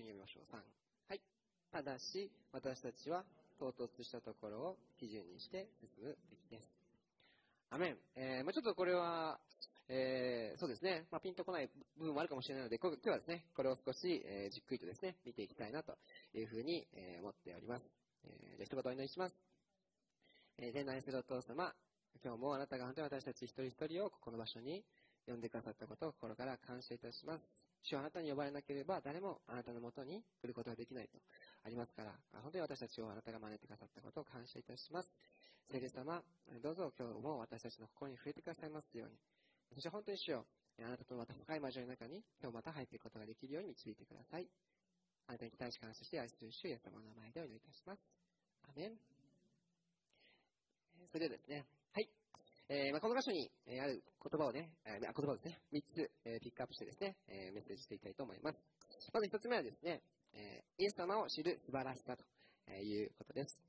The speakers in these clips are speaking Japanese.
緒に読みましょう。3。はい。ただし、私たちは唐突したところを基準にして進むべきです。アメン。えー、まあちょっとこれは、えー、そうですね、まあ、ピンとこない部分もあるかもしれないので、今日はですね、これを少し、えー、じっくりとですね、見ていきたいなというふうに、えー、思っております。えー、じゃあ一言お祈りします。えー、天内するお父様、今日もあなたが本当に私たち一人一人をここの場所に呼んでくださったことを心から感謝いたします。主はあなたに呼ばれなければ誰もあなたのもとに来ることができないとありますから、本当に私たちをあなたが招いてくださったことを感謝いたします。聖霊様、どうぞ今日も私たちの心に触れてくださいますように。そして本当に主よあなたとまた深い交わりの中に今日また入っていくことができるように導いてください。あなたに期待し感謝して愛する主イエス様の名前でお祈りいたします。アメン。それではですね、はい。えー、まあ、この箇所に、え、ある言葉をね、えー、言葉をですね、3つ、え、ピックアップしてですね、え、メッセージしていきたいと思います。まず1つ目はですね、え、イエス様を知る素晴らしさということです。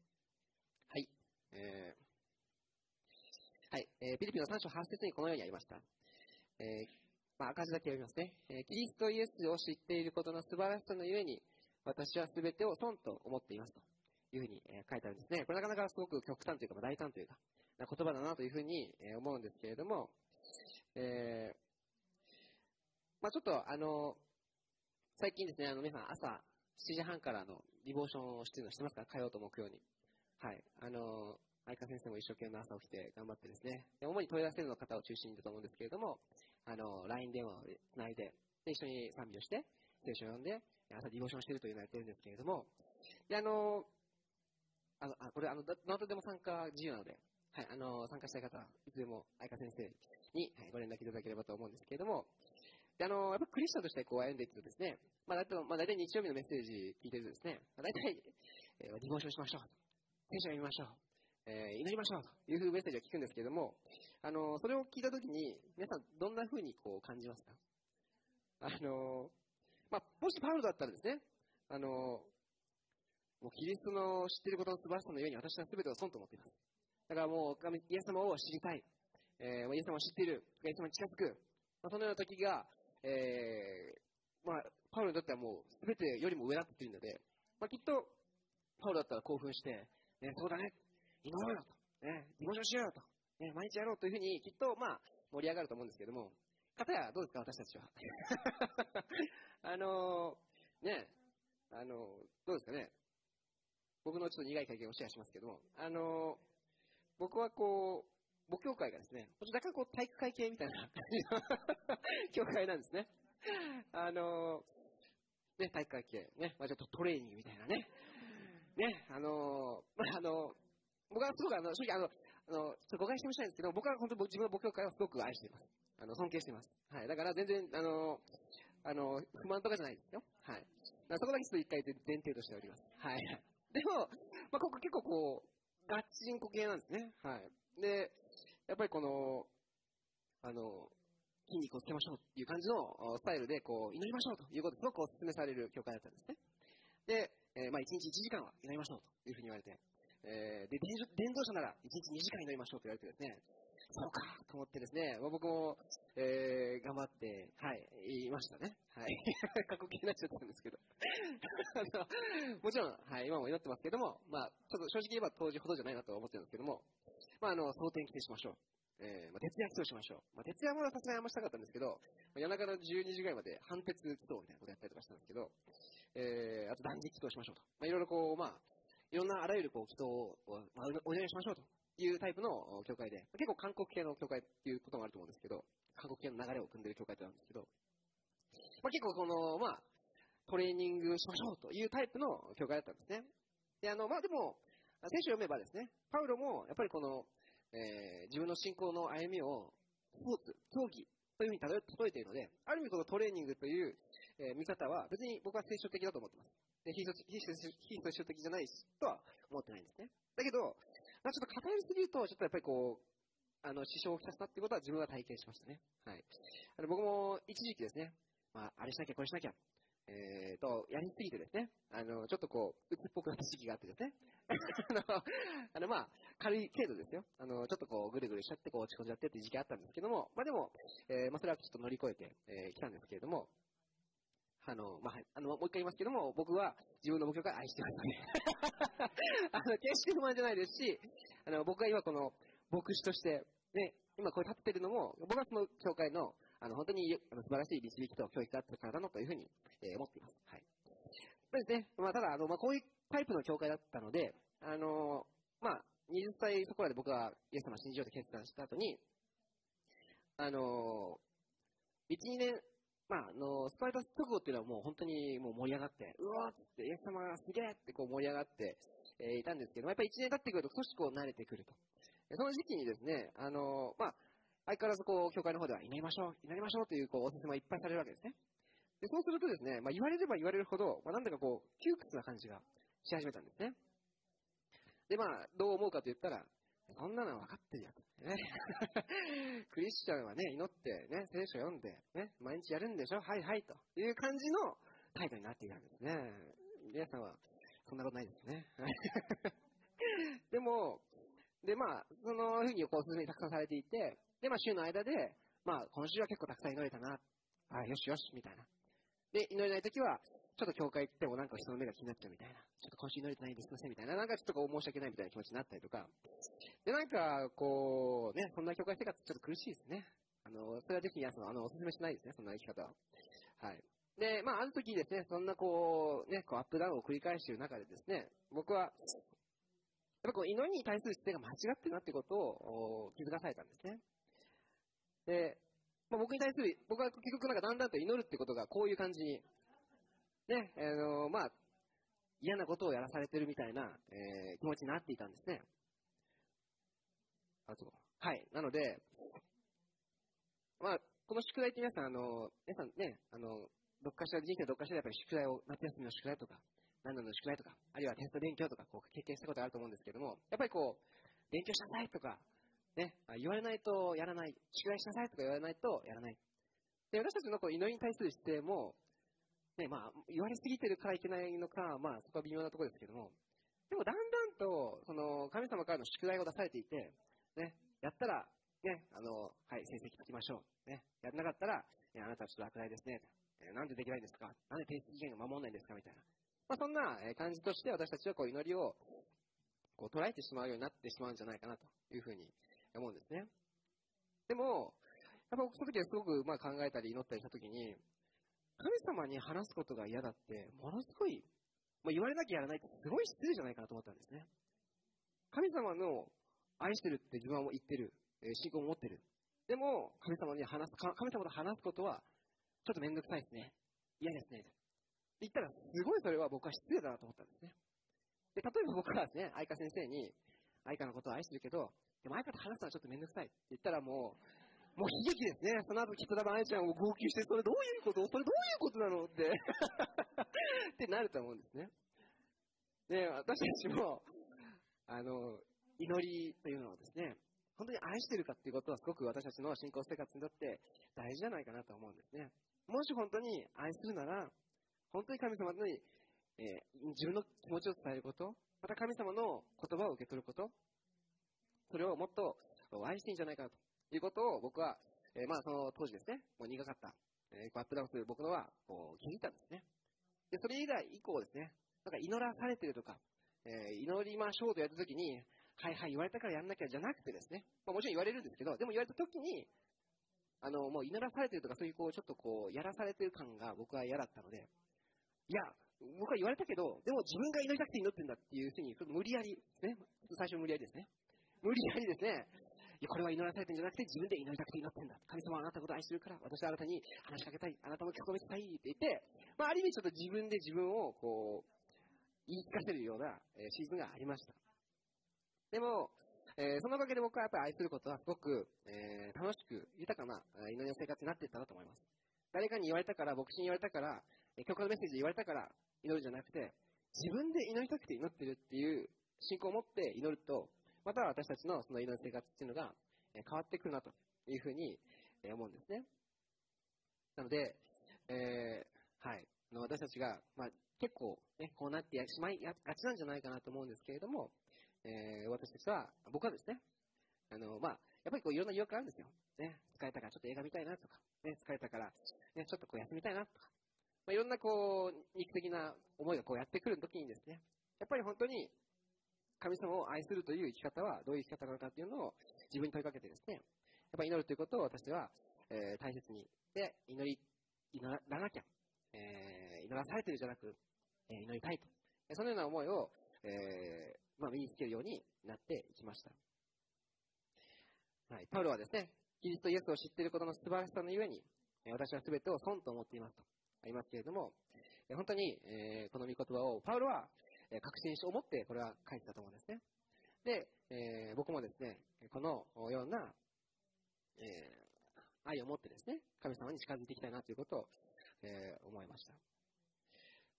はい。えー、はい。えー、ピリピの3章8節にこのようにありました。え、まあ、赤字だけ読みますね。え、キリストイエスを知っていることの素晴らしさのゆえに、私は全てを損と思っていますというふうに、え、書いてあるんですね。これなかなかすごく極端というか、まあ、大胆というか、な言葉だなというふうに、思うんですけれども、えー、まあ、ちょっとあの、最近ですね、あの皆さん朝7時半からのリボーションをしてるのしてますか火曜と木曜に。はい。あの、相川先生も一生懸命朝起きて頑張ってですね、主に問い合わせの方を中心だと思うんですけれども、あの、LINE 電話をつないで、で、一緒に賛美をして、聖書を読んで、朝ディボーションしてるというのをやってるんですけれども、で、あの、あの、あこれ、あの、どなたでも参加自由なので、はい、あの、参加したい方いつでも相川先生に、はい、ご連絡いただければと思うんですけれども、で、あの、やっぱクリスチャンとしてこう歩んでいくとですね、まあ、だいたい、まあ、大体日曜日のメッセージ聞いてるとですね、まあ、大体、えー、ディボーションしましょう。聖書を読みましょう。えー、祈りましょうというメッセージを聞くんですけれども、あの、それを聞いたときに、皆さんどんな風にこう感じますか？あの、まあ、もしパウロだったらですね、あの、もうキリストの知っていることの素晴らしさのように私は全てを損と思っています。だからもう、イエス様を知りたい。えー、イエス様を知っている。イエス様に近づく。まあ、そのような時が、えー、まあ、パウロにとってはもう全てよりも上だって言うので、まあ、きっと、パウロだったら興奮して、ね、そうだね、祈ろうよと、ね、ディボーションしようよと、ね、毎日やろうというふうにきっと、まあ、盛り上がると思うんですけども、方やどうですか、私たちは。あのー、ね、あのー、どうですかね。僕のちょっと苦い経験をシェアしますけども、あのー、僕はこう、母教会がですね、若干こう体育会系みたいな感じの教会なんですね。あのね、体育会系、ね、まあ、ちょっとトレーニングみたいなね。ね、あのまあ、あの僕はすごくあの、正直あの、あの、ちょっと誤解してほしいんですけど、僕は本当に自分の母教会をすごく愛しています。あの、尊敬しています。はい。だから全然、あの、あの、不満とかじゃないですよ。はい。そこだけちょっと一回前提としております。はい。でも、まあ、ここ結構こう、ガチンコ系なんですね。はい。で、やっぱりこの、あの、筋肉をつけましょうっていう感じのスタイルで、こう、祈りましょうということですごくお勧めされる教会だったんですね。で、えー、まあ、1日1時間は祈りましょうというふうに言われて、えー、で、伝道者なら1日2時間祈りましょうと言われてですね、そうかと思ってですね、まあ、僕も、えー、頑張って、はい、言いましたね。はい。過去形になっちゃったんですけど。もちろん、はい、今も祈ってますけども、まあ、ちょっと正直言えば当時ほどじゃないなと思ってるんですけども、まあ、あの、蒼天規定しましょう。えー、まあ、徹夜起動しましょう。まあ、徹夜もさすがにあんましたかったんですけど、まあ、夜中の12時ぐらいまで半徹起動みたいなことやったりとかしたんですけど、えー、あと断食起動しましょうと。まあ、いろいろこう、まあ、いろんなあらゆるこう祈祷を、まあ、お願いしましょうというタイプの教会で、結構韓国系の教会っていうこともあると思うんですけど、韓国系の流れを組んでる教会なんですけど、まあ、結構この、まあ、トレーニングしましょうというタイプの教会だったんですね。で、あの、まあ、でも、聖書を読めばですね、パウロもやっぱりこの、えー、自分の信仰の歩みをスポーツ、競技というふうに例えているので、ある意味このトレーニングという、えー、見方は別に僕は聖書的だと思ってます。で非非聖書的じゃないとは思ってないんですね。だけど、まあ、ちょっと偏りすぎると、ちょっとやっぱりこう、あの、支障をきたしたっていうことは自分は体験しましたね。はい。あの僕も一時期ですね、まあ、あれしなきゃこれしなきゃ、えー、と、やりすぎてですね、あの、ちょっとこう、鬱っぽくなった時期があってですね、あの、あのまあ、軽い程度ですよ。あの、ちょっとこう、ぐるぐるしちゃって、こう、落ち込んじゃってっていう時期があったんですけども、まあでも、えー、まあそれはちょっと乗り越えて、えー、来たんですけれども、あの、まあ、あの、もう一回言いますけども、僕は自分の目標から愛してますので。あの、決して不満じゃないですし、あの、僕が今この、牧師として、ね、今これ立ってるのも、僕はその教会の、あの、本当にあの素晴らしい導きと教育があったからだなというふうに、えー、思っています。はい。そうですね。まあ、ただ、あの、まあ、こういうタイプの教会だったので、あの、まあ、20歳そこらで僕がイエス様を信じようと決断した後に、あの、1、2年、まあ、あの、スパイタス直後っていうのはもう本当にもう盛り上がって、うわーって、イエス様がすげえってこう盛り上がって、えー、いたんですけど、やっぱり1年経ってくると少しこう慣れてくると。その時期にですね、あの、まあ、相変わらずこう、教会の方では祈りましょう、祈りましょうというこう、おすすめいっぱいされるわけですね。で、そうするとですね、まあ、言われれば言われるほど、まあ、なんだかこう、窮屈な感じがし始めたんですね。で、まあ、どう思うかと言ったら、そんなの分かってるよと。ね。クリスチャンはね、祈ってね、聖書読んで、ね、毎日やるんでしょ？はいはい、という感じの態度になっているわけですね。皆さんは、そんなことないですね。でも、で、まあ、そのふうにこう、おすすめたくさんされていて、で、まあ、週の間で、まあ、今週は結構たくさん祈れたな。あよしよし、みたいな。で、祈れないときは、ちょっと教会行ってもなんか人の目が気になっちゃうみたいな。ちょっと今週祈れてないんですいませんみたいな。なんかちょっとこう申し訳ないみたいな気持ちになったりとか。で、なんか、こう、ね、そんな教会生活ちょっと苦しいですね。あの、それはぜひ皆さん、あの、お勧めしないですね、そんな生き方は。はい。で、まあ、ある時ですね、そんなこう、ね、こうアップダウンを繰り返している中でですね、僕は、やっぱこう、祈りに対する姿勢が間違ってるなってことを気づかされたんですね。で、まあ、僕に対する、僕は結局なんかだんだんと祈るってことがこういう感じに、ね、あのまあ、嫌なことをやらされてるみたいな、えー、気持ちになっていたんですね。あと、はい。なので、まあ、この宿題って皆さん、あの、皆さんね、あの、どっかしら、人生どっかしらやっぱり宿題を、夏休みの宿題とか、何々の宿題とか、あるいはテスト勉強とか、こう、経験したことあると思うんですけども、やっぱりこう、勉強しなさいとか、ね、言われないとやらない、宿題しなさいとか言われないとやらない。で、私たちのこう祈りに対する姿勢も、ね、まあ、言われすぎてるからいけないのか、まあ、そこは微妙なところですけども、でもだんだんと、その、神様からの宿題を出されていて、ね、やったら、ね、あの、はい、成績聞きましょう。ね、やらなかったら、ね、あなたはちょっと落第ですね。えなんでできないんですか？なんで提出期限が守らないんですか？みたいな。まあ、そんな感じとして私たちはこう祈りをこう捉えてしまうようになってしまうんじゃないかなというふうに思うんですね。でも、やっぱ僕その時はすごくまあ考えたり祈ったりした時に、神様に話すことが嫌だって、ものすごい、まあ、言われなきゃやらないってすごい失礼じゃないかなと思ったんですね。神様の愛してるって自分は言ってる、え、信仰を持ってる。でも、神様に話す、神様と話すことは、ちょっとめんどくさいですね。嫌ですね。言ったら、すごいそれは僕は失礼だなと思ったんですね。で、例えば僕はですね、愛花先生に、愛花のことを愛してるけど、でも愛花と話すのはちょっとめんどくさいって言ったらもう、もう悲劇ですね。その後、きっと多分、あやちゃんを号泣して、それどういうこと？それどういうことなの？って ってなると思うんですね。で、私たちも、あの、祈りというのはですね、本当に愛してるかっていうことはすごく私たちの信仰生活にとって大事じゃないかなと思うんですね。もし本当に愛するなら、本当に神様に、えー、自分の気持ちを伝えること、また神様の言葉を受け取ること、それをもっと愛していいんじゃないかなということを僕は、えー、まあその当時ですね、もう苦かった、えー、アップダウンする僕のはこう気づいたんですね。で、それ以来以降ですね、なんか祈らされてるとか、えー、祈りましょうとやった時に、はいはい言われたからやんなきゃじゃなくてですね、まあ、もちろん言われるんですけど、でも言われた時に、あの、もう祈らされてるとかそういうこう、ちょっとこう、やらされてる感が僕は嫌だったので、いや、僕は言われたけど、でも自分が祈りたくて祈ってるんだっていうふうに、無理やりね、最初無理やりですね。無理やりですね、いや、これは祈らされてんじゃなくて、自分で祈りたくて祈ってんだ。神様はあなたのことを愛してるから、私はあなたに話しかけたい。あなたも聞こえたいって言って、まあ、ある意味ちょっと自分で自分を、こう、言い聞かせるような、えシーズンがありました。でも、えー、そのおかげで僕はやっぱり愛することはすごく、えー、楽しく、豊かな祈りの生活になっていったなと思います。誰かに言われたから、牧師に言われたから、教会のメッセージで言われたから祈るじゃなくて、自分で祈りたくて祈ってるっていう信仰を持って祈ると、また私たちのその祈り生活っていうのが変わってくるなというふうに思うんですね。なので、えー、はい。私たちが、まあ、結構、ね、こうなってしまいがちなんじゃないかなと思うんですけれども、えー、私たちは、僕はですね、あの、まあ、やっぱりこういろんな誘惑あるんですよ。ね、疲れたからちょっと映画見たいなとか、ね、疲れたから、ね、ちょっとこう休みたいなとか、まあ、いろんなこう、肉的な思いがこうやってくる時にですね、やっぱり本当に神様を愛するという生き方はどういう生き方なのかっていうのを自分に問いかけてですね、やっぱり祈るということを私は、えー、大切に、で、祈り、祈らなきゃ、えー、祈らされてるじゃなく、えー、祈りたいと。そのような思いを、えー、まあ、身につけるようになっていきました。はい。パウロはですね、キリストイエスを知っていることの素晴らしさのゆえに、私は全てを損と思っていますとありますけれども、本当に、えー、この御言葉をパウロは確信し、思ってこれは書いてたと思うんですね。で、えー、僕もですね、このような、えー、愛を持ってですね、神様に近づいていきたいなということを、えー、思いました。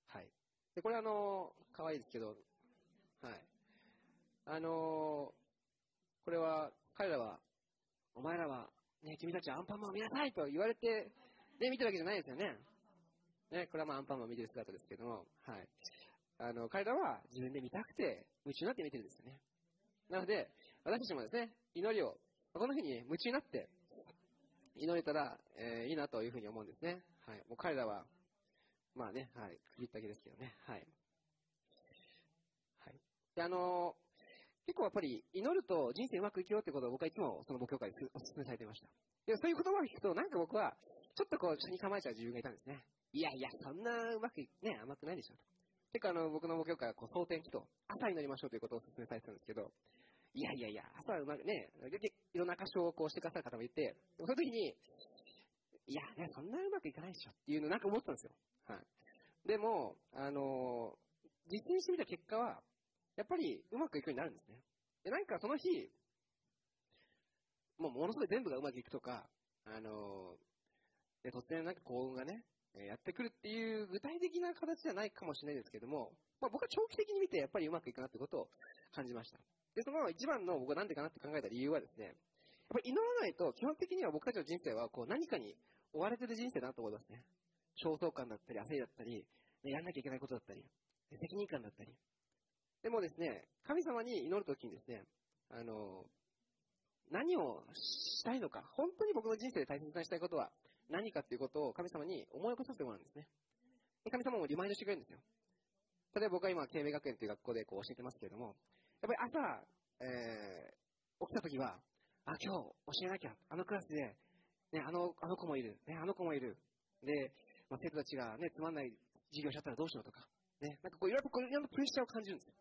はい。で、これあの、可愛いですけど、はい。あのこれは、彼らは、お前らは、ね、君たちはアンパンマンを見なさいと言われて、で、見てるわけじゃないですよね。ね、これはまあアンパンマンを見てる姿ですけども、はい。あの、彼らは自分で見たくて、夢中になって見てるんですよね。なので、私たちもですね、祈りを、こんな風に夢中になって祈れたら、えー、いいなというふうに思うんですね。はい。もう彼らは、まあね、はい、区切ったわけですけどね。はい。はい。で、あのー、結構やっぱり祈ると人生うまくいくよってことを僕はいつもその牧教会でお勧めされていました。で、そういう言葉を聞くと、なんか僕は、ちょっとこう、下に構えちゃう自分がいたんですね。いやいや、そんなうまくね、甘くないでしょと。結構あの、僕の牧教会はこう、蒼天期と、朝になりましょうということをお勧めされてたんですけど、いやいやいや、朝はうまくね、いろんな箇所をこうしてくださる方もいて、その時に、いや、ね、そんなうまくいかないでしょっていうのなんか思ったんですよ。はい。でも、あのー、実践してみた結果は、やっぱりうまくいくようになるんですね。で、なんかその日、もうものすごい全部がうまくいくとか、あのー、で突然なんか幸運がね、やってくるっていう具体的な形じゃないかもしれないですけども、まあ、僕は長期的に見てやっぱりうまくいくなってことを感じました。で、その一番の僕はなんでかなって考えた理由はですね、やっぱり祈らないと基本的には僕たちの人生はこう何かに追われてる人生だなと思いますね。焦燥感だったり、焦りだったり、やんなきゃいけないことだったり、責任感だったり。でもですね、神様に祈るときにですね、あの、何をしたいのか、本当に僕の人生で大切にしたいことは何かっていうことを神様に思い起こさせてもらうんですね。で神様もリマインドしてくれるんですよ。例えば僕は今、慶明学園という学校でこう教えてますけれども、やっぱり朝、えー、起きた時は、あ、今日教えなきゃ、あのクラスで、ね、あの、あの子もいる、ね、あの子もいる。で、まあ、生徒たちがね、つまんない授業しちゃったらどうしようとか、ね、なんかこういろいろこういろんなプレッシャーを感じるんですよ。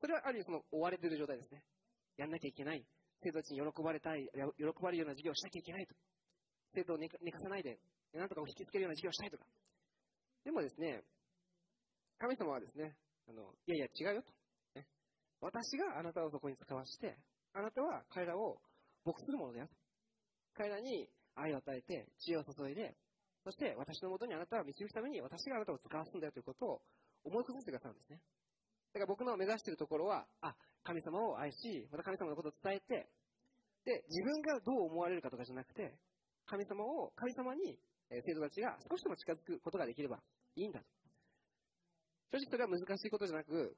それはある意味その追われてる状態ですね。やんなきゃいけない。生徒たちに喜ばれたい、喜ばれるような授業をしなきゃいけないと。生徒を寝かさないで、なんとかを引きつけるような授業をしたいとか。でもですね、神様はですね、あの、いやいや違うよと。ね、私があなたをそこに使わして、あなたは彼らを牧するものだよと。彼らに愛を与えて、知恵を注いで、そして私のもとにあなたを導くために私があなたを使わすんだよということを思い込ませてくださるんですね。だから僕の目指しているところは、あ、神様を愛し、また神様のことを伝えて、で、自分がどう思われるかとかじゃなくて、神様を、神様に、え生徒たちが少しでも近づくことができればいいんだと。正直それは難しいことじゃなく、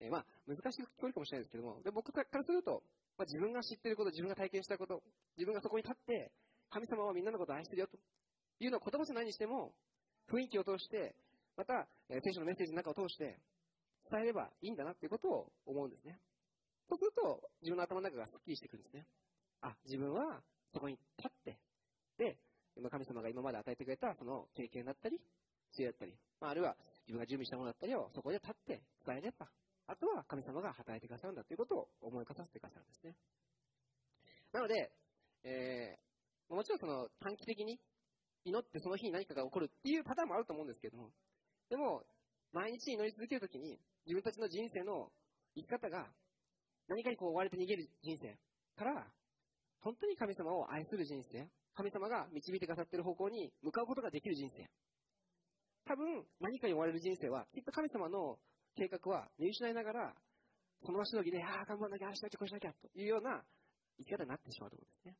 えまあ、難しく聞こえるかもしれないですけども、で僕からすると、まあ、自分が知っていること、自分が体験したこと、自分がそこに立って、神様はみんなのことを愛してるよというのを言葉じゃないにしても、雰囲気を通して、また、え聖書のメッセージの中を通して、伝えればいいんだなっていうことを思うんですね。そうすると、自分の頭の中がスッキリしてくるんですね。あ、自分はそこに立っ、で、神様が今まで与えてくれたその経験だったり、知恵だったり、まあ、あるいは自分が準備したものだったりをそこで立って伝えれば、あとは神様が働いてくださるんだということを思い浮かさせてくださるんですね。なので、えー、もちろんその短期的に祈ってその日に何かが起こるっていうパターンもあると思うんですけども、でも、毎日祈り続けるときに、自分たちの人生の生き方が何かにこう追われて逃げる人生から、本当に神様を愛する人生、神様が導いてくださっている方向に向かうことができる人生。多分、何かに追われる人生は、きっと神様の計画は見失いながら、その場しのぎで、ああ、頑張らなきゃ、ああしなきゃ、こうしなきゃ、というような生き方になってしまうところですね。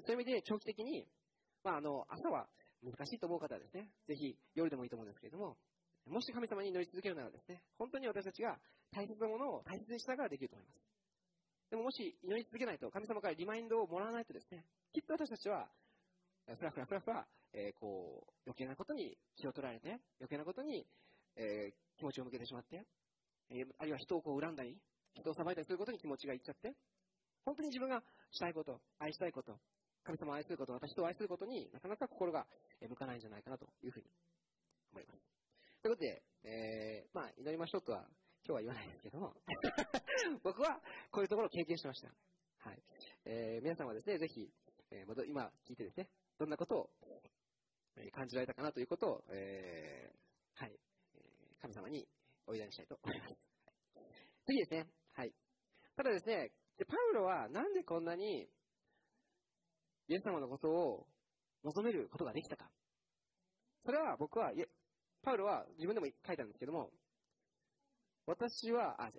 そういう意味で、長期的に、まあ、あの、朝は難しいと思う方はですね、ぜひ夜でもいいと思うんですけれども、もし神様に祈り続けるならですね、本当に私たちが大切なものを大切にしながらできると思います。でももし祈り続けないと、神様からリマインドをもらわないとですね、きっと私たちは、ふらふらふらふら、えーこう、余計なことに気を取られて、余計なことに、えー気持ちを向けてしまって、えーあるいは人をこう恨んだり、人を裁いたりすることに気持ちがいっちゃって、本当に自分がしたいこと、愛したいこと、神様を愛すること、私と愛することになかなか心が向かないんじゃないかなというふうに思います。ということで、えーまあ、祈りましょうとは今日は言わないですけど、僕はこういうところを経験しました。はい。えー皆さんはですね、ぜひ、えー今聞いてですね、どんなことを感じられたかなということを、えーはい、神様にお祈りしたいと思います。次ですね。はい。ただですね、でパウロはなんでこんなにイエス様のことを求めることができたか。それは僕は、いえパウロは自分でも書いたんですけども、私は、あ、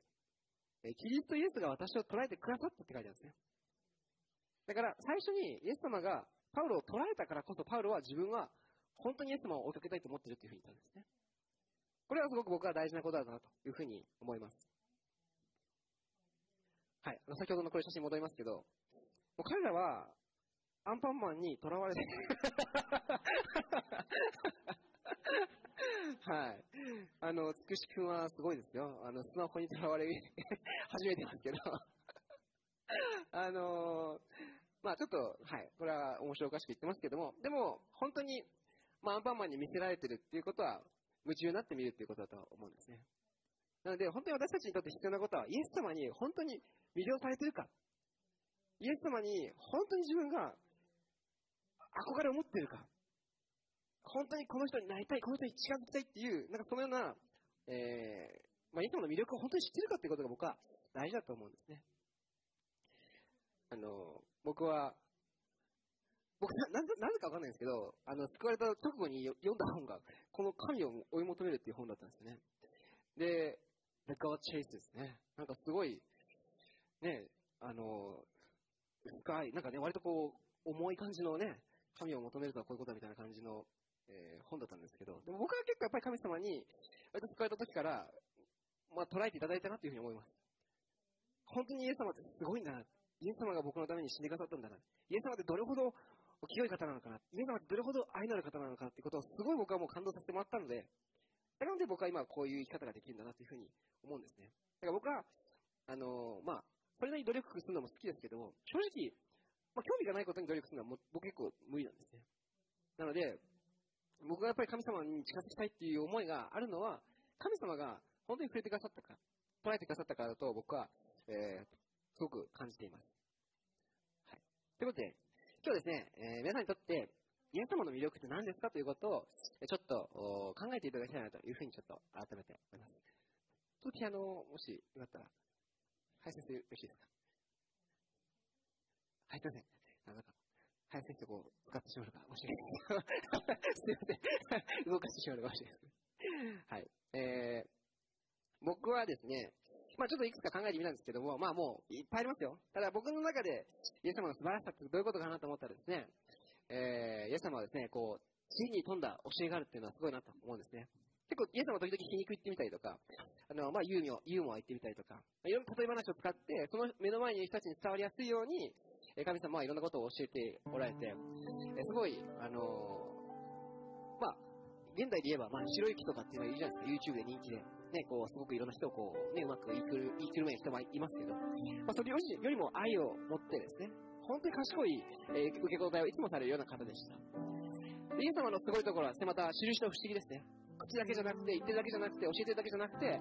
キリストイエスが私を捉えてくださったって書いてあるんですね。だから最初にイエス様がパウロを捉えたからこそパウロは自分は本当にイエス様を追いかけたいと思ってるっていうふうに言ったんですね。これはすごく僕は大事なことだなというふうに思います。はい。先ほどのこれ写真戻りますけど、もう彼らはアンパンマンに囚われてはい。あの、つくしくんはすごいですよ。あの、スマホに囚われ 始めてますけど。あのまあちょっと、はい。これは面白おかしく言ってますけども、でも、本当に、まあアンパンマンに見せられてるっていうことは、夢中になってみるっていうことだと思うんですね。なので、本当に私たちにとって必要なことは、イエス様に本当に魅了されてるか。イエス様に本当に自分が憧れを持ってるか。本当にこの人になりたい、この人に近づきたいっていう、なんかそのような、えー、まあ、イエス様の魅力を本当に知ってるかっていうことが僕は大事だと思うんですね。あの、僕は、僕な、なぜかわかんないんですけど、あの、救われた直後に読んだ本が、この神を追い求めるっていう本だったんですね。で、The God Chase ですね。なんかすごい、ね、あの、深い、なんかね、割とこう、重い感じのね、神を求めるとはこういうことだみたいな感じの、えー本だったんですけど、でも僕は結構やっぱり神様に、割と救われた時から、まあ、捉えていただいたなというふうに思います。本当にイエス様ってすごいんだな。イエス様が僕のために死んでくださったんだな。イエス様ってどれほど清い方なのかな。イエス様ってどれほど愛のある方なのかってことをすごい僕はもう感動させてもらったので、なので僕は今こういう生き方ができるんだなというふうに思うんですね。だから僕は、あのまあ、それなりに努力するのも好きですけど、正直、まあ、興味がないことに努力するのは僕結構無理なんですね。なので、僕がやっぱり神様に近づきたいっていう思いがあるのは、神様が本当に触れてくださったか、捉えてくださったからだと僕は、えーすごく感じています。はい。ということで、今日ですね、えー皆さんにとって、イエス様の魅力って何ですかということを、ちょっと考えていただきたいなというふうにちょっと改めて思います。ちょっとピアノもしよかったら、はい、先生よろしいですか？はい、すいません。なんか、はい、先生こう、使ってしまうのかもしれないです。すいません。動かしてしまうのかもしれないです。はい。えー、僕はですね、まあちょっといくつか考えてみたんですけども、まあもういっぱいありますよ。ただ僕の中で、イエス様の素晴らしさってどういうことかなと思ったらですね、えー、イエス様はですね、こう、地に富んだ教えがあるっていうのはすごいなと思うんですね。結構、イエス様時々皮肉言ってみたりとか、あの、まあ、ユーモア、ユーモア言ってみたりとか、いろんな例え話を使って、その目の前にいる人たちに伝わりやすいように、神様はいろんなことを教えておられて、えーすごい、あのーまあ、現代で言えば、まあ、白雪とかっていうのはいるじゃないですか、YouTube で人気で。ね、こう、すごくいろんな人をこう、ね、うまく言いくる、言いくるめる人もいますけど、まあ、それよりよりも愛を持ってですね、本当に賢い、えー受け答えをいつもされるような方でした。でイエス様のすごいところはですね、また印の不思議ですね。口だけじゃなくて、言ってるだけじゃなくて、教えてるだけじゃなくて、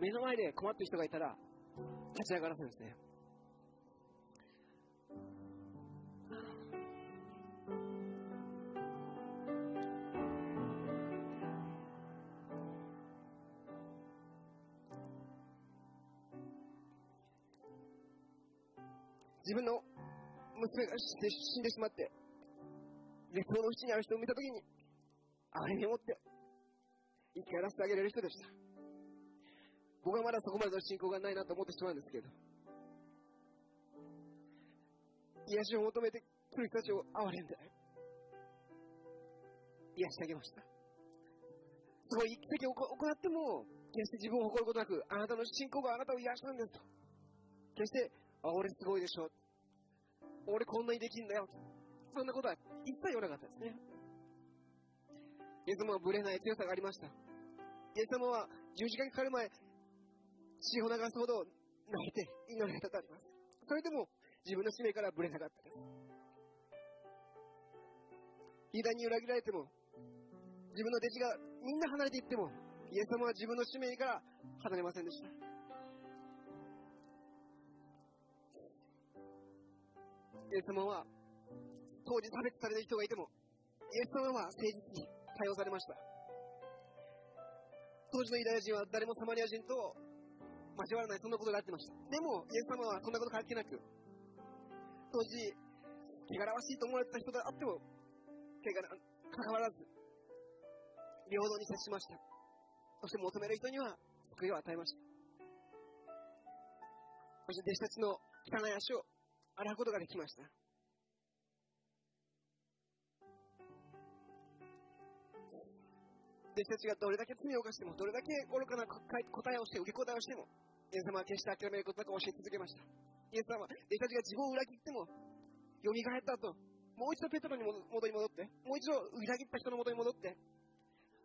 目の前で困ってる人がいたら、立ち上がらせるんですね。自分の娘が死んでしまって、絶望の淵にある人を見たときに、憐れみを持って、生き返らせてあげられる人でした。僕はまだそこまでの信仰がないなと思ってしまうんですけど、癒しを求めて来る人たちを憐れんで、癒してあげました。すごい奇跡を行っても、決して自分を誇ることなく、あなたの信仰があなたを癒したんですと。決して、あ、俺すごいでしょ。俺こんなにできんだよ。そんなことは一切言わなかったですね。イエス様はぶれない強さがありました。イエス様は十字架にかかる前、血を流すほど泣いて祈られたとあります。それでも自分の使命からぶれなかったです。ユダに裏切られても、自分の弟子がみんな離れていっても、イエス様は自分の使命から離れませんでした。イエス様は、当時差別される人がいても、イエス様は誠実に対応されました。当時のユダヤ人は誰もサマリア人と交わらない、そんなことがあってました。でも、イエス様はそんなこと関係なく、当時、汚らわしいと思われた人があっても、怪我関わらず、平等に接しました。そして求める人には救いを与えました。そして弟子たちの汚い足を洗うことができました。弟子たちがどれだけ罪を犯しても、どれだけ愚かな答えをして、受け答えをしても、イエス様は決して諦めることなく教え続けました。イエス様は、弟子たちが自分を裏切っても、蘇った後、もう一度ペトロに元に戻って、もう一度裏切った人の元に戻って、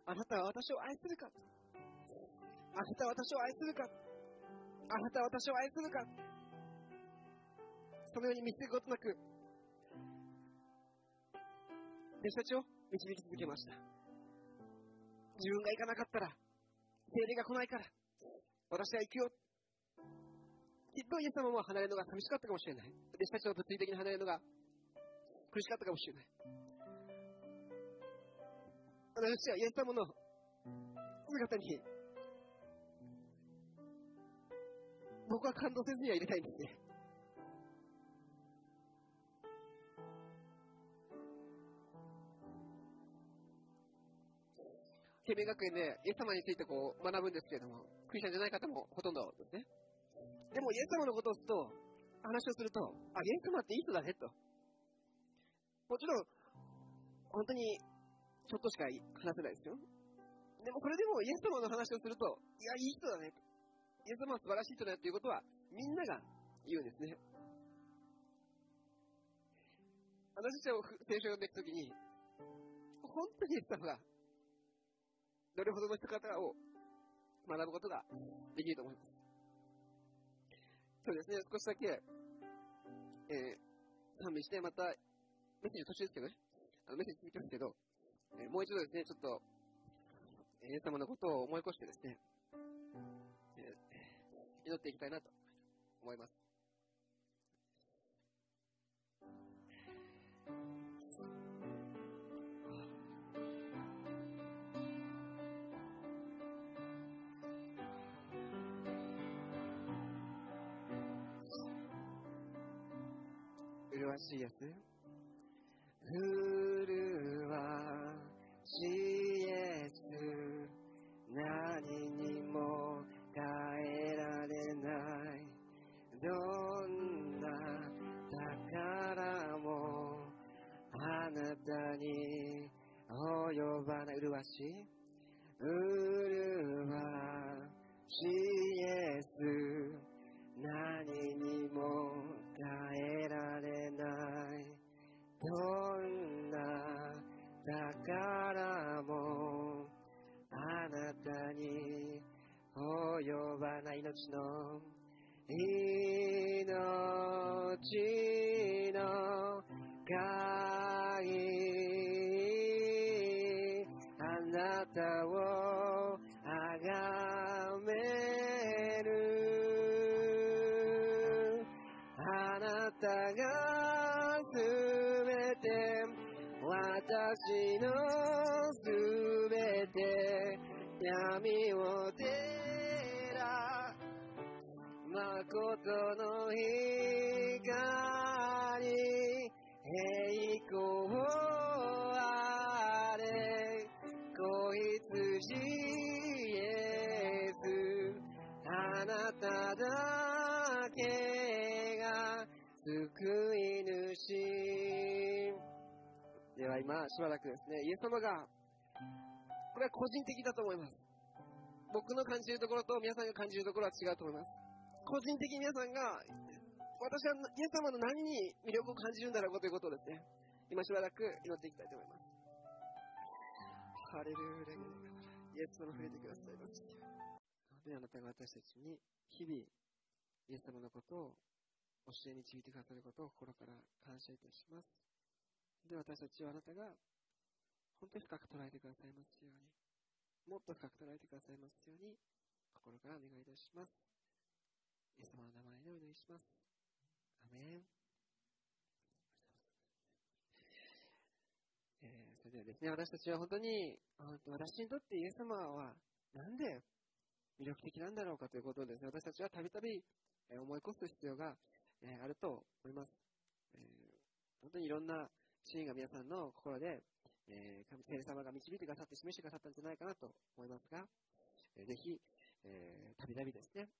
あなたは私を愛するか？あなたは私を愛するか？あなたは私を愛するか？そのように見捨てることなく、弟子たちを導き続けました。自分が行かなかったら、精霊が来ないから、私は行くよ。きっとイエス様も離れるのが寂しかったかもしれない。弟子たちの物理的に離れるのが苦しかったかもしれない。私たちはイエス様の姿に、僕は感動せずには入れたいんですね。ケメ学園でイエス様についてこう学ぶんですけれども、クリスチャンじゃない方もほとんどですね。でもイエス様のことをすると、話をすると、あ、イエス様っていい人だねと。もちろん、本当にちょっとしか話せないですよ。でもそれでもイエス様の話をすると、いや、いい人だね。とイエス様は素晴らしい人だよっていうことは、みんなが言うんですね。私たちを聖書を読んでいくときに、本当にイエス様がどれほどの人方を学ぶことができると思います。そうですね、少しだけ、えー、賛美して、また、メッセージ途中ですけどね、あのメッセージ続きますけど、えー、もう一度ですね、ちょっと、イエス様のことを思い起こしてですね、えー、祈っていきたいなと思います。しいやつ？麗しいエス。何にも変えられない。どんな宝もあなたに及ばない。麗しい。しばらくですね、イエス様が、これは個人的だと思います。僕の感じるところと皆さんが感じるところは違うと思います。個人的に皆さんが、私はイエス様の何に魅力を感じるんだろうということをですね、今しばらく祈っていきたいと思います。ハレルヤイエス様触れてくださいます。本当にあなたが私たちに日々、イエス様のことを教え導いてくださることを心から感謝いたします。で、私たちはあなたが本当に深く捉えてくださいますように、もっと深く捉えてくださいますように、心からお願いいたします。イエス様の名前でお願いします。アメン。えー、それではですね、私たちは本当に、私にとってイエス様はなんで魅力的なんだろうかということをですね、私たちはたびたび思い起こす必要があると思います。えー、本当にいろんなシーンが皆さんの心で、えー、神聖様が導いてくださって示してくださったんじゃないかなと思いますが、えー、ぜひ、えー、たびたびですね、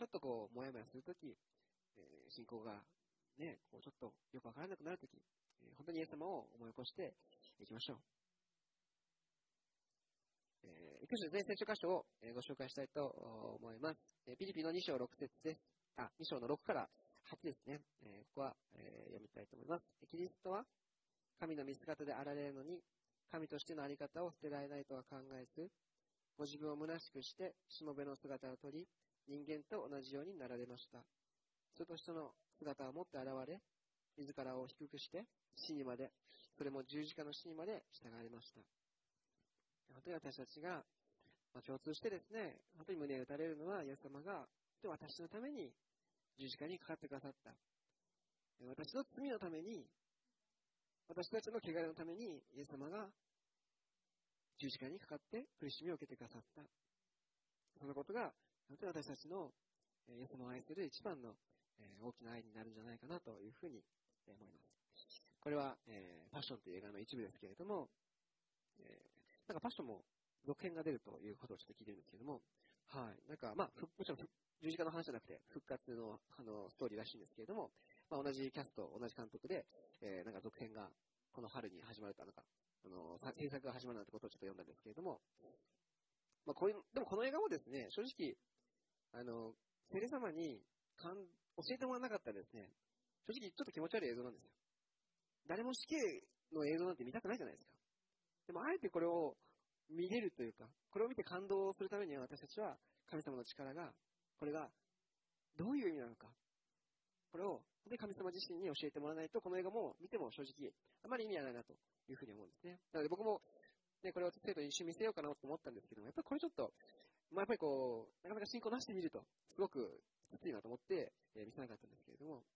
ちょっとこう、もやもやするとき、え、信仰がね、こうちょっとよくわからなくなるとき、え、本当にイエス様を思い起こしていきましょう。えー、いくつで、聖書箇所をご紹介したいと思います。えピリピの2章6節です。あ、2章の6から8ですね。えここは、え読みたいと思います。キリストは神の見姿であられるのに、神としてのあり方を捨てられないとは考えず、ご自分を虚しくして、しもべの姿をとり、人間と同じようになられました。人としての姿を持って現れ、自らを低くして、死にまで、それも十字架の死にまで従われました。本当に私たちが、まあ、共通してですね、本当に胸を打たれるのは、イエス様が、私のために十字架にかかってくださった。私の罪のために私たちの汚れのために、イエス様が十字架にかかって苦しみを受けてくださった。そのことが、本当に私たちのイエス様を愛する一番の大きな愛になるんじゃないかなというふうに思います。これは、えー、パッションという映画の一部ですけれども、えー、なんかパッションも続編が出るということをちょっと聞いてるんですけれども、はい。なんか、まあ、もちろん十字架の話じゃなくて、復活のあのストーリーらしいんですけれども、まあ、同じキャスト、同じ監督で、えー、なんか続編がこの春に始まると、なんか、あの、制作が始まるなんてことをちょっと読んだんですけれども、まあ、こういう、でもこの映画もですね、正直、あの、セレ様にかん教えてもらわなかったらですね、正直ちょっと気持ち悪い映像なんですよ。誰も死刑の映像なんて見たくないじゃないですか。でも、あえてこれを見れるというか、これを見て感動するためには私たちは神様の力が、これがどういう意味なのか、これをで神様自身に教えてもらわないと、この映画も見ても正直、あまり意味はないなというふうに思うんですね。なので僕も、ね、これを生徒に一瞬見せようかなと思ったんですけども、やっぱりこれちょっと、まあ、やっぱりこう、なかなか進行なしで見ると、すごくきついなと思って、えー、見せなかったんですけれども、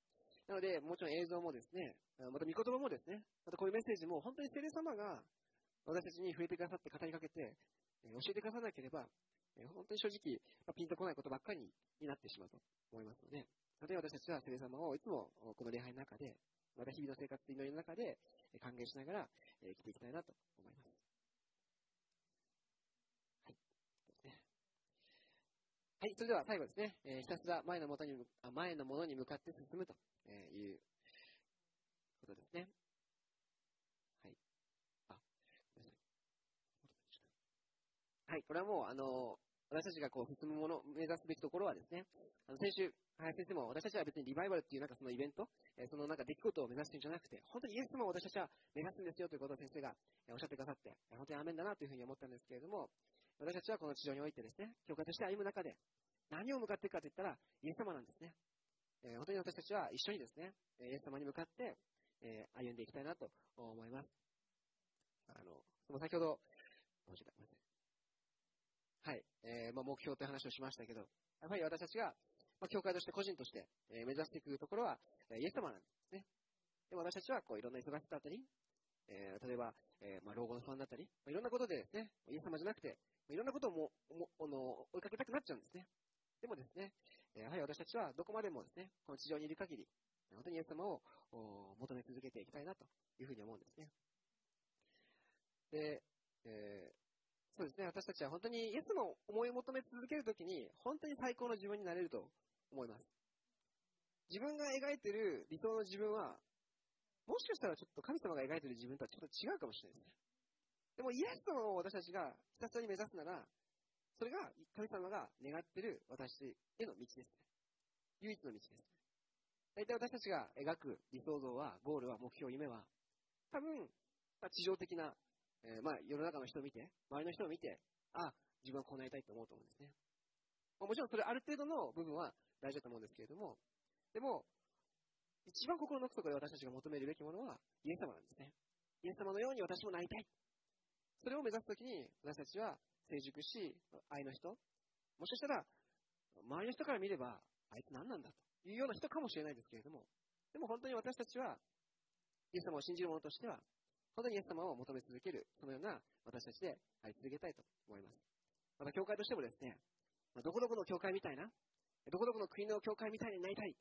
なので、もちろん映像もですね、また見言葉もですね、またこういうメッセージも本当に聖霊様が私たちに触れてくださって語りかけて、えー、教えてくださなければ、えー、本当に正直、まあ、ピンとこないことばっかりになってしまうと思いますので、例えば私たちは聖霊様をいつもこの礼拝の中で、また日々の生活と祈りの中で歓迎しながら生きていきたいなと思います。はい。はい、それでは最後ですね、えー、ひたすら前のもとに前のものに向かって進むということですね。はい。あ、はい、これはもう、あの、私たちがこう進むもの、目指すべきところはですね、あの先週、林先生も私たちは別にリバイバルっていうなんかそのイベント、え、そのなんか出来事を目指してるんじゃなくて、本当にイエス様を私たちは目指すんですよということを先生がおっしゃってくださって、本当にアメンだなというふうに思ったんですけれども、私たちはこの地上においてですね、教会として歩む中で、何を向かっていくかといったら、イエス様なんですね。え、本当に私たちは一緒にですね、イエス様に向かって、え、歩んでいきたいなと思います。あの、その先ほど、はい、えー、まあ、目標という話をしましたけど、やっぱり私たちが、まあ、教会として個人として、えー、目指していくところは、え、イエス様なんですね。でも私たちはこういろんな忙しさだったり、えー、例えば、え、まあ、老後の不安だったり、まあ、いろんなことでですね、イエス様じゃなくて、いろんなことをももあの追いかけたくなっちゃうんですね。でもですね、やはり私たちはどこまでもですね、この地上にいる限り、本当にイエス様を求め続けていきたいなというふうに思うんですね。で、え、そうですね、私たちは本当にイエスの思い求め続けるときに、本当に最高の自分になれると思います。自分が描いてる理想の自分は、もしかしたらちょっと神様が描いてる自分とはちょっと違うかもしれないですね。でもイエス様を私たちがひたすらに目指すなら、それが神様が願ってる私への道ですね。唯一の道ですね。大体私たちが描く理想像は、ゴールは、目標、夢は、多分、地上的なえーまあ、世の中の人を見て、周りの人を見て、あ、自分はこうなりたいと思うと思うんですね。まあもちろんそれある程度の部分は大事だと思うんですけれども、でも、一番心の奥底で私たちが求めるべきものは、イエス様なんですね。イエス様のように私もなりたい。それを目指すときに、私たちは成熟し、愛の人、もしかしたら、周りの人から見れば、あいつ何なんだというような人かもしれないですけれども、でも本当に私たちは、イエス様を信じる者としては、本当にイエス様を求め続ける、そのような私たちであり続けたいと思います。また、教会としてもですね、どこどこの教会みたいな、どこどこの国の教会みたいになりたい。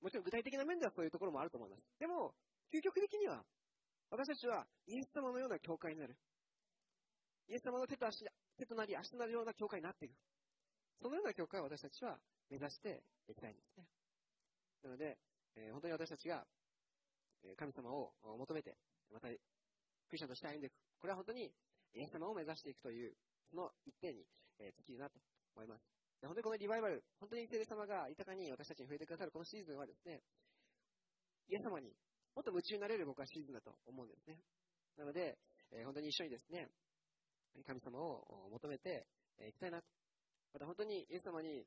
もちろん具体的な面ではそういうところもあると思います。でも、究極的には、私たちはイエス様のような教会になる。イエス様の手と足手となり足となるような教会になっていく。そのような教会を私たちは目指していきたいんですね。なので、えー本当に私たちが、神様を求めて、また、クリスチャンとして歩んでいく。これは本当に、イエス様を目指していくという、その一点に、え尽きるなと思います。本当にこのリバイバル、本当に聖霊様が豊かに私たちに触れてくださるこのシーズンはですね、イエス様にもっと夢中になれる僕はシーズンだと思うんですね。なので、え本当に一緒にですね、神様を求めてえーいきたいなと。また本当にイエス様に、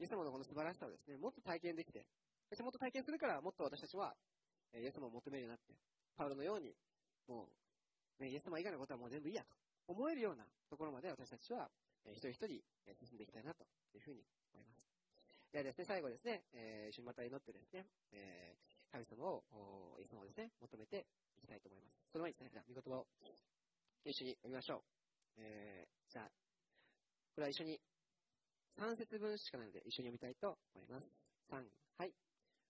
イエス様のこの素晴らしさをですね、もっと体験できて、そしてもっと体験するから、もっと私たちは、えイエス様を求めるようになって、パウロのように、もう、ね、イエス様以外のことはもう全部いいやと思えるようなところまで私たちは、えー一人一人え進んでいきたいなというふうに思います。ではですね、最後ですね、えー一緒にまた祈ってですね、えー神様を、イエス様をですね、求めていきたいと思います。その前にですね、じゃあ、御言葉を一緒に読みましょう。えーじゃあ、これは一緒に3節分しかないので一緒に読みたいと思います。3、はい。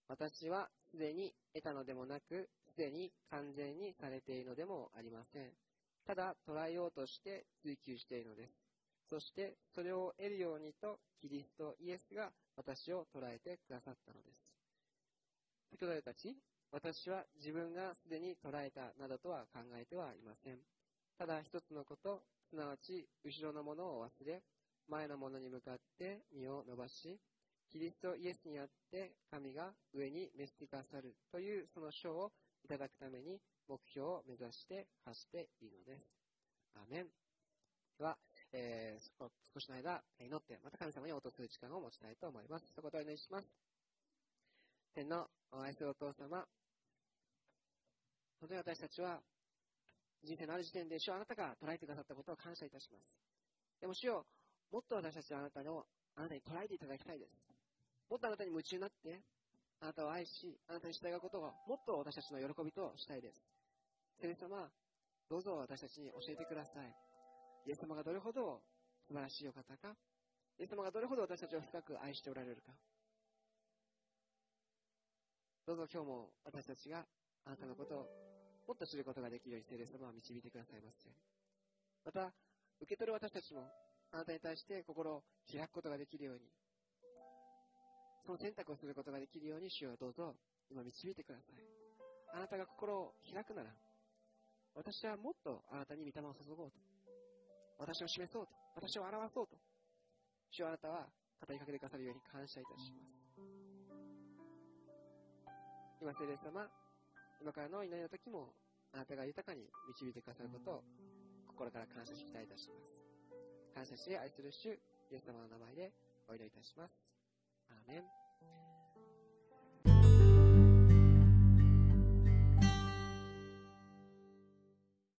私はすでに得たのでもなく、でに完全にされているのでもありません。ただ、捉えようとして追求しているのです。そして、それを得るようにと、キリストイエスが私を捉えてくださったのです。先ほどたち、私は自分がすでに捉えたなどとは考えてはいません。ただ一つのこと、すなわち後ろのものを忘れ、前のものに向かって身を伸ばし、キリストイエスにあって神が上に召してくださるというその賞をいただくために目標を目指して走っているのです。アーメン。では、えーそ少しの間祈って、また神様に応答する時間を持ちたいと思います。そこでお祈りします。天のお愛するお父様、本当に私たちは人生のある時点で主はあなたが捉えてくださったことを感謝いたします。でも主よ、もっと私たちはあなたの、あなたに捉えていただきたいです。もっとあなたに夢中になって、あなたを愛し、あなたに従うことをもっと私たちの喜びとしたいです。聖霊様、どうぞ私たちに教えてください。イエス様がどれほど素晴らしいお方か、イエス様がどれほど私たちを深く愛しておられるか。どうぞ今日も私たちがあなたのことをもっと知ることができるように聖霊様は導いてくださいますように。また、受け取る私たちもあなたに対して心を開くことができるように、その選択をすることができるように主をどうぞ今導いてください。あなたが心を開くなら、私はもっとあなたに御霊を注ごうと。私を示そうと。私を表そうと。主はあなたは語りかけてくださるように感謝いたします。今、聖霊様、今からの祈りの時も、あなたが豊かに導いてくださることを心から感謝し期待いたします。感謝し愛する主、イエス様の名前でお祈りいたします。アーメン。